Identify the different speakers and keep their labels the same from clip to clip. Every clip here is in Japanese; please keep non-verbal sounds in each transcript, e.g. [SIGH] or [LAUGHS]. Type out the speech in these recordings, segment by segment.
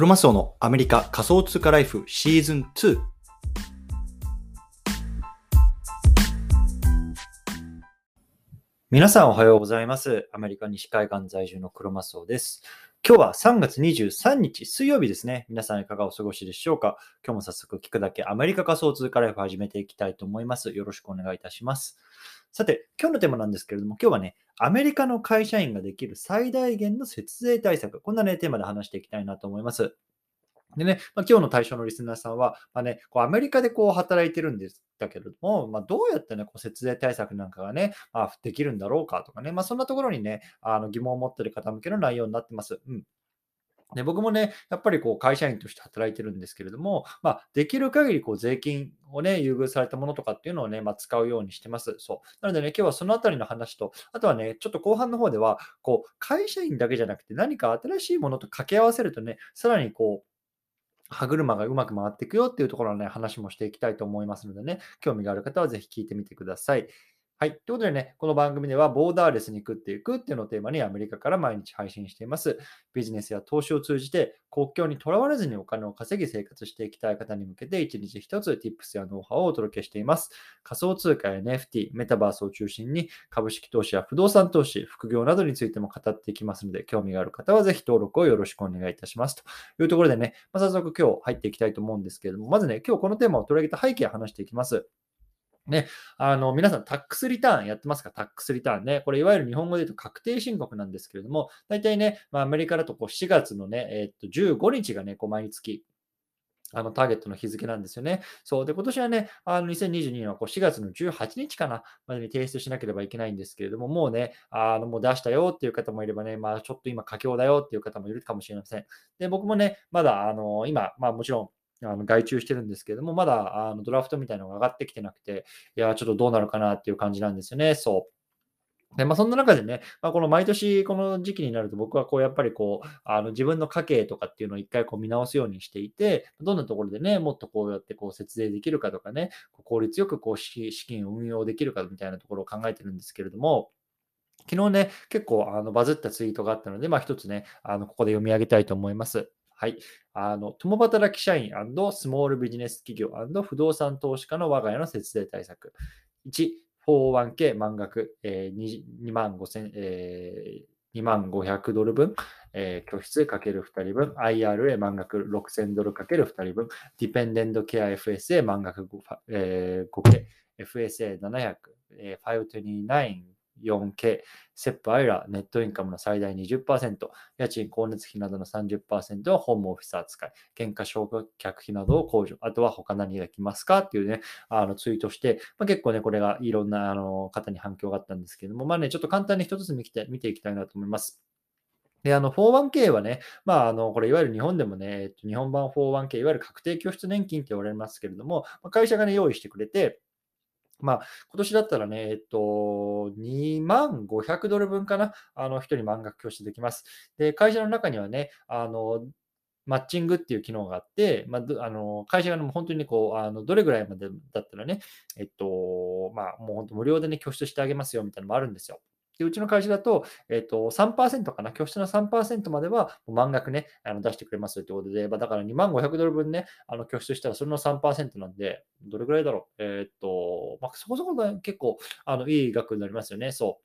Speaker 1: クロマスオのアメリカ仮想通貨ライフシーズン2。皆さんおはようございます。アメリカ西海岸在住のクロマスオです。今日は3月23日水曜日ですね。皆さんいかがお過ごしでしょうか？今日も早速聞くだけアメリカ仮想通貨ライフ始めていきたいと思います。よろしくお願いいたします。さて、今日のテーマなんですけれども、今日はね、アメリカの会社員ができる最大限の節税対策、こんなね、テーマで話していきたいなと思います。でね、まあ、今日の対象のリスナーさんは、まあね、こうアメリカでこう働いてるんですだけれども、まあ、どうやってね、こう節税対策なんかがね、まあ、できるんだろうかとかね、まあ、そんなところにね、あの疑問を持っている方向けの内容になってます。うん。で僕もね、やっぱりこう会社員として働いてるんですけれども、まあ、できる限りこう税金をね、優遇されたものとかっていうのをね、まあ、使うようにしてます。そう。なのでね、今日はそのあたりの話と、あとはね、ちょっと後半の方では、こう、会社員だけじゃなくて何か新しいものと掛け合わせるとね、さらにこう、歯車がうまく回っていくよっていうところのね、話もしていきたいと思いますのでね、興味がある方はぜひ聞いてみてください。はい。ということでね、この番組ではボーダーレスに食っていくっていうのをテーマにアメリカから毎日配信しています。ビジネスや投資を通じて国境にとらわれずにお金を稼ぎ生活していきたい方に向けて一日一つ Tips やノウハウをお届けしています。仮想通貨や NFT、メタバースを中心に株式投資や不動産投資、副業などについても語っていきますので、興味がある方はぜひ登録をよろしくお願いいたします。というところでね、まあ、早速今日入っていきたいと思うんですけれども、まずね、今日このテーマを取り上げた背景を話していきます。ね、あの皆さん、タックスリターンやってますか？タックスリターンね。これ、いわゆる日本語で言うと確定申告なんですけれども、大体ね、まあ、アメリカだとこう4月のね、えー、っと15日がね、こう毎月、あのターゲットの日付なんですよね。そう。で、今年はね、あの2022年はこう4月の18日かな、までに提出しなければいけないんですけれども、もうね、あのもう出したよっていう方もいればね、まあちょっと今佳境だよっていう方もいるかもしれません。で、僕もね、まだあの今、まあもちろん、あの外注してるんですけれども、まだあのドラフトみたいなのが上がってきてなくて、いや、ちょっとどうなるかなっていう感じなんですよね。そう。で、まあ、そんな中でね、まあ、この毎年この時期になると僕はこうやっぱりこう、あの自分の家計とかっていうのを一回こう見直すようにしていて、どんなところでね、もっとこうやってこう節税できるかとかね、効率よくこう資金を運用できるかみたいなところを考えてるんですけれども、昨日ね、結構あのバズったツイートがあったので、まあ一つね、あのここで読み上げたいと思います。はい。あの、共働き社員スモールビジネス企業不動産投資家の我が家の節税対策。1、401k 満額、えー、2, 万5千、えー、2万500ドル分、えー、拠出かける2人分、IRA 満額6000ドルかける2人分、ディペンデントケア FSA 満額 5,、えー、5K、FSA700、えー、529 4K、セップアイラ、ネットインカムの最大20%、家賃、光熱費などの30%はホームオフィス扱い、原価償却費などを控除、あとは他何が来ますかっていうね、あのツイートして、まあ、結構ね、これがいろんなあの方に反響があったんですけども、まあね、ちょっと簡単に一つずつ見て見ていきたいなと思います。で、あの、41K はね、まあ、あの、これ、いわゆる日本でもね、えっと、日本版 41K、いわゆる確定拠出年金って言われますけれども、会社がね、用意してくれて、まあ、今年だったらね、えっと、2万500ドル分かな、あの、1人満額拠出できます。で、会社の中にはね、あの、マッチングっていう機能があって、まあ、あの会社が本当にねこう、あのどれぐらいまでだったらね、えっと、まあ、もう本当無料でね、拠出してあげますよみたいなのもあるんですよ。でうちの会社だと、えっ、と、3%かな、拠出の3%までは満額ね、あの出してくれますということで、まあ、だから2万500ドル分ね、あの拠出したらそれの3%なんで、どれぐらいだろう？えっ、と、まあ、そこそこ結構あのいい額になりますよね。そう。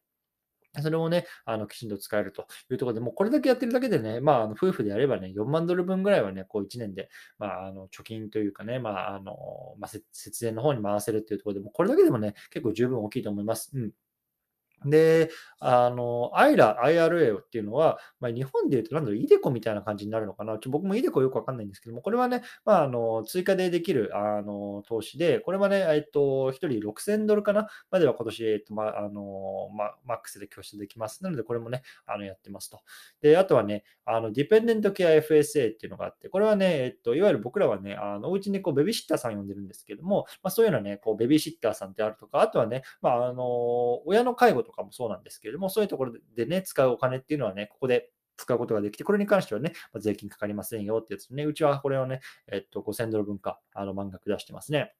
Speaker 1: それもね、あのきちんと使えるというところで、もうこれだけやってるだけでね、まあ、あの夫婦でやればね、4万ドル分ぐらいはね、こう1年で、まあ、あの貯金というかね、まあ、あの、まあ、節電の方に回せるっていうところでも、これだけでもね、結構十分大きいと思います。うん。で、あの、アイラ、IRA っていうのは、まあ、日本で言うと、なんだろう、イデコみたいな感じになるのかな。ちょ僕もイデコよくわかんないんですけども、これはね、まあ、あの、追加でできる、あの、投資で、これはね、えっと、1人6000ドルかな？までは今年、えっと、まあ、あの、まあ、マックスで拠出できます。なので、これもね、あの、やってますと。で、あとはね、あの、ディペンデントケア FSA っていうのがあって、これはね、えっと、いわゆる僕らはね、あの、お家にこう、ベビーシッターさん呼んでるんですけども、まあ、そういうのはね、こう、ベビーシッターさんってあるとか、あとはね、まあ、あの、親の介護とかもそうなんですけれども、そういうところでね、使うお金っていうのはね、ここで使うことができて、これに関してはね、まあ、税金かかりませんよってやつね、うちはこれをね、えっと、5000ドル分か、あの、満額出してますね。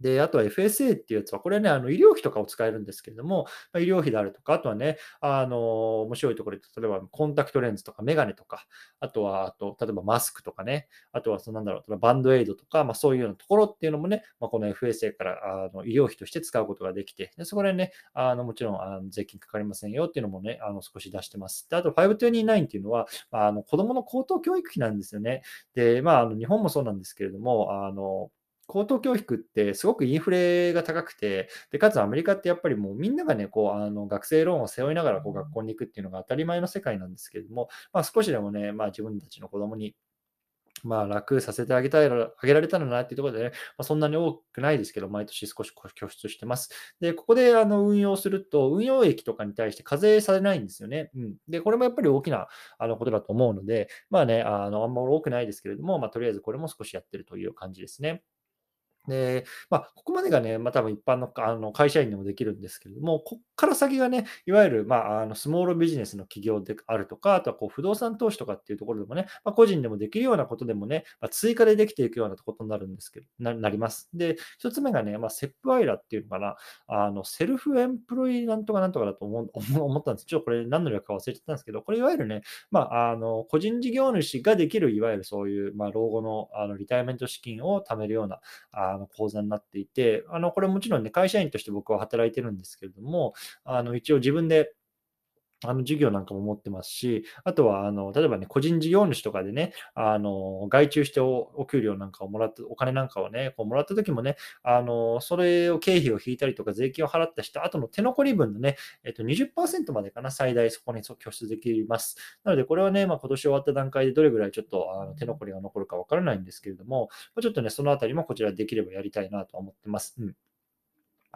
Speaker 1: で、あとは FSA っていうやつは、これね、あの医療費とかを使えるんですけれども、ま、医療費であるとか、あとはね、あの、面白いところで、例えばコンタクトレンズとかメガネとか、あとは、あと、例えばマスクとかね、あとは、そのなんだろう、バンドエイドとか、まあ、そういうようなところっていうのもね、まあ、この FSA からあの医療費として使うことができて、でそこでね、あのもちろんあの税金かかりませんよっていうのもね、あの少し出してます。で、あと529っていうのは、あの子供の高等教育費なんですよね。で、まあ、あの日本もそうなんですけれども、あの、高等教育ってすごくインフレが高くて、でかつアメリカってやっぱりもうみんながね、こうあの学生ローンを背負いながらこう学校に行くっていうのが当たり前の世界なんですけれども、まあ、少しでもね、まあ、自分たちの子供にまあ、楽させてあげたい、あげられたらなっていうところでね、まあ、そんなに多くないですけど、毎年少し拠出してます。で、ここであの運用すると、運用益とかに対して課税されないんですよね。うん。で、これもやっぱり大きなあのことだと思うので、まあね、あの、あんま多くないですけれども、まあ、とりあえずこれも少しやってるという感じですね。で、まあ、ここまでがね、まあ、多分一般のあの会社員でもできるんですけれども、ここから先がね、いわゆる、まあ、あのスモールビジネスの企業であるとか、あとはこう不動産投資とかっていうところでもね、まあ、個人でもできるようなことでもね、まあ、追加でできていくようなことになるんですけど、ななります。で、一つ目がね、まあ、セップアイラっていうのかな、あのセルフエンプロイなんとかなんとかだと思 [LAUGHS] 思ったんです。ちょっとこれ何の略か忘れちゃったんですけど、これいわゆるね、まあ、あの個人事業主ができる、いわゆるそういう、まあ、老後のあのリタイアメント資金を貯めるようなああの講座になっていて、あのこれもちろんね、会社員として僕は働いてるんですけれども、あの一応自分であの、事業なんかも持ってますし、あとは、あの、例えばね、個人事業主とかでね、あの、外注してお給料なんかをもらった、お金なんかをね、こうもらった時もね、あの、それを経費を引いたりとか、税金を払ったした後の手残り分のね、えっと、20%までかな、最大そこに拠出できます。なので、これはね、まあ、今年終わった段階でどれぐらいちょっとあの手残りが残るかわからないんですけれども、ちょっとね、そのあたりもこちらできればやりたいなと思ってます。うん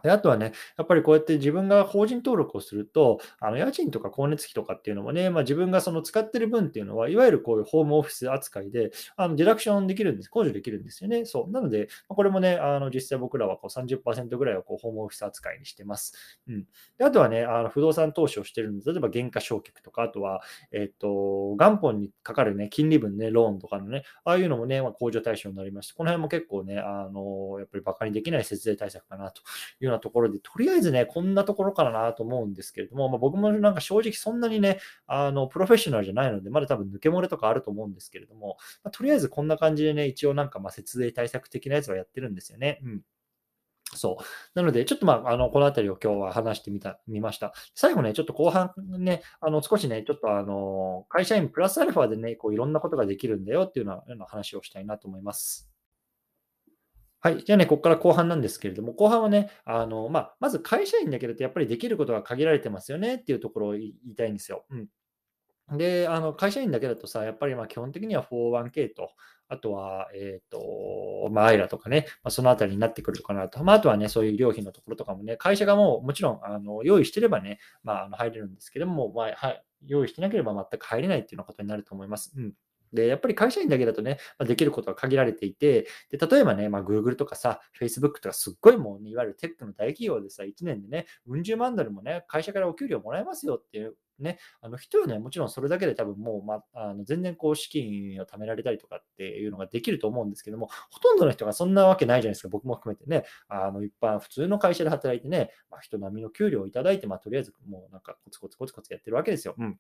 Speaker 1: で、あとはね、やっぱりこうやって自分が法人登録をすると、あの家賃とか光熱費とかっていうのもね、まあ、自分がその使ってる分っていうのは、いわゆるこういうホームオフィス扱いで、あのディダクションできるんです、控除できるんですよね。そう。なので、これもね、あの実際僕らはこう30%ぐらいをこうホームオフィス扱いにしてます。うん。であとはね、あの不動産投資をしてるんで、例えば減価償却とか、あとは、えっ、と、元本にかかるね、金利分ね、ローンとかのね、ああいうのもね、まあ、控除対象になりまして、この辺も結構ね、あの、やっぱり馬鹿にできない節税対策かなというようなところで、とりあえずね、こんなところからなと思うんですけれども、まあ、僕もなんか正直そんなにね、あの、プロフェッショナルじゃないので、まだ多分抜け漏れとかあると思うんですけれども、まあ、とりあえずこんな感じでね、一応なんかまあ節税対策的なやつはやってるんですよね。うん。そう。なので、ちょっとまあ、あの、このあたりを今日は話してみた、みました。最後ね、ちょっと後半ね、あの、少しね、ちょっとあの、会社員プラスアルファでね、こういろんなことができるんだよっていうような話をしたいなと思います。はい。じゃあね、ここから後半なんですけれども、後半はね、あの、まあ、まず会社員だけだとやっぱりできることが限られてますよねっていうところを言いたいんですよ。うん。で、あの、会社員だけだとさ、やっぱりまあ基本的には 401k と、あとは、えっ、と、まあ、アイラとかね、まあ、そのあたりになってくるかなと。まあ、あとはね、そういう医療費のところとかもね、会社がもうもちろん、あの、用意してればね、まあ、あの入れるんですけども、まあ、はい、用意してなければ全く入れないっていうようなことになると思います。うん。で、やっぱり会社員だけだとね、まあ、できることは限られていて、で例えばね、まあ、Google とかさ、Facebook とかすっごいもう、ね、いわゆるテックの大企業でさ、1年でね、うん十万ドルもね、会社からお給料もらえますよっていうね、あの人はね、もちろんそれだけで多分もう、まあ、の全然こう資金を貯められたりとかっていうのができると思うんですけども、ほとんどの人がそんなわけないじゃないですか、僕も含めてね、あの一般、普通の会社で働いてね、まあ、人並みの給料をいただいて、まあ、とりあえずもうなんかコツコツコツコツやってるわけですよ。うん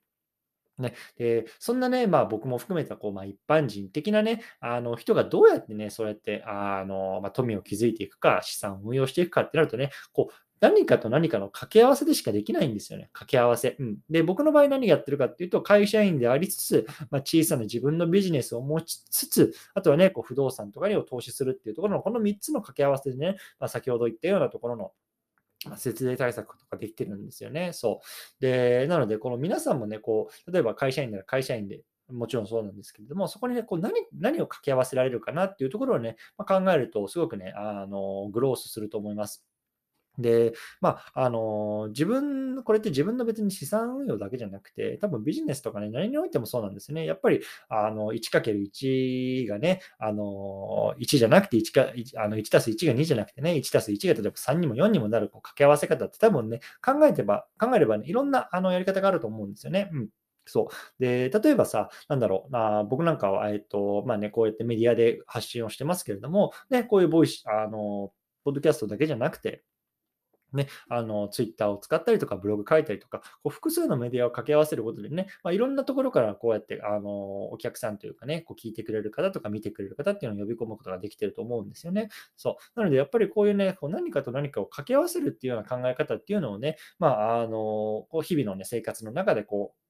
Speaker 1: ね、でそんなね、まあ、僕も含めたこう、まあ、一般人的なね、あの人がどうやってね、そうやってあの、まあ、富を築いていくか、資産を運用していくかってなるとね、こう何かと何かの掛け合わせでしかできないんですよね。掛け合わせ。うん、で、僕の場合何やってるかっていうと、会社員でありつつ、まあ、小さな自分のビジネスを持ちつつ、あとはね、こう不動産とかにを投資するっていうところの、この3つの掛け合わせでね、まあ、先ほど言ったようなところの節税対策とかできてるんですよね。そう。で、なので、この皆さんもね、こう、例えば会社員なら会社員で、もちろんそうなんですけれども、そこにね、こう何何を掛け合わせられるかなっていうところをね、まあ、考えると、すごくね、あの、グロースすると思います。で、まあ、あの、自分、これって自分の別に資産運用だけじゃなくて、多分ビジネスとかね、何においてもそうなんですね。やっぱり、あの、1×1 がね、あの、1じゃなくて1か、1あの1たす1が2じゃなくてね、1たす1が例えば3にも4にもなるこう掛け合わせ方って多分ね、考えてば、考えればね、いろんなあのやり方があると思うんですよね。うん。そう。で、例えばさ、なんだろう、あ僕なんかは、えっと、まあね、こうやってメディアで発信をしてますけれども、ね、こういうボイス、あの、ポッドキャストだけじゃなくて、ね、あの、ツイッターを使ったりとか、ブログ書いたりとか、こう複数のメディアを掛け合わせることでね、まあ、いろんなところからこうやって、あの、お客さんというかね、こう聞いてくれる方とか見てくれる方っていうのを呼び込むことができてると思うんですよね。そう。なので、やっぱりこういうね、こう何かと何かを掛け合わせるっていうような考え方っていうのをね、まあ、あの、こう日々のね、生活の中でこう、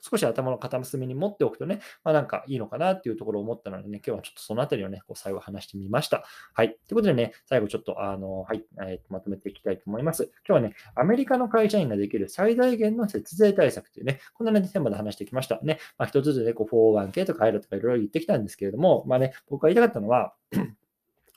Speaker 1: 少し頭の片隅に持っておくとね、まあ、なんかいいのかなっていうところを思ったのでね、今日はちょっとそのあたりをね、こう最後話してみました。はい。ということでね、最後ちょっと、あの、はい、えー、まとめていきたいと思います。今日はね、アメリカの会社員ができる最大限の節税対策というね、こんなね、テーマで話してきました。ね、まあ、一つずつね、こう、401k とか IRA とかいろいろ言ってきたんですけれども、まあね、僕が言いたかったのは、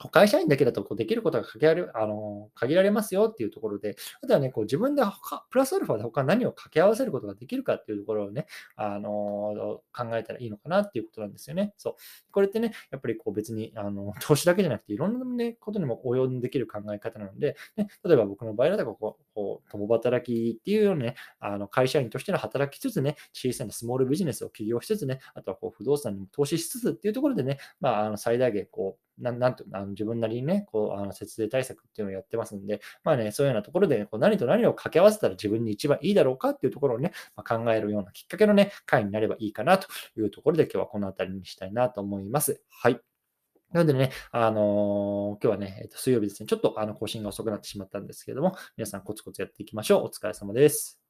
Speaker 1: 会社員だけだとこうできることが限られあの限られますよっていうところで、あとはね、こう自分で他プラスアルファで他何を掛け合わせることができるかっていうところをね、あの考えたらいいのかなっていうことなんですよね。そう。これってね、やっぱりこう別にあの [LAUGHS] 投資だけじゃなくていろんな、ね、ことにも応用できる考え方なので、ね、例えば僕の場合だとこう、こう共働きっていうようなね、あの会社員としての働きつつね、小さなスモールビジネスを起業しつつね、あとはこう不動産にも投資しつつっていうところでね、まあ、あの最大限こう、ななんとあの自分なりにね、こうあの節税対策っていうのをやってますんで、まあね、そういうようなところで、ね、こう何と何を掛け合わせたら自分に一番いいだろうかっていうところをね、まあ、考えるようなきっかけのね、回になればいいかなというところで、今日はこの辺りにしたいなと思います。はい。なのでね、あのー、今日はね、えー、と水曜日ですね、ちょっとあの更新が遅くなってしまったんですけれども、皆さんコツコツやっていきましょう。お疲れ様です。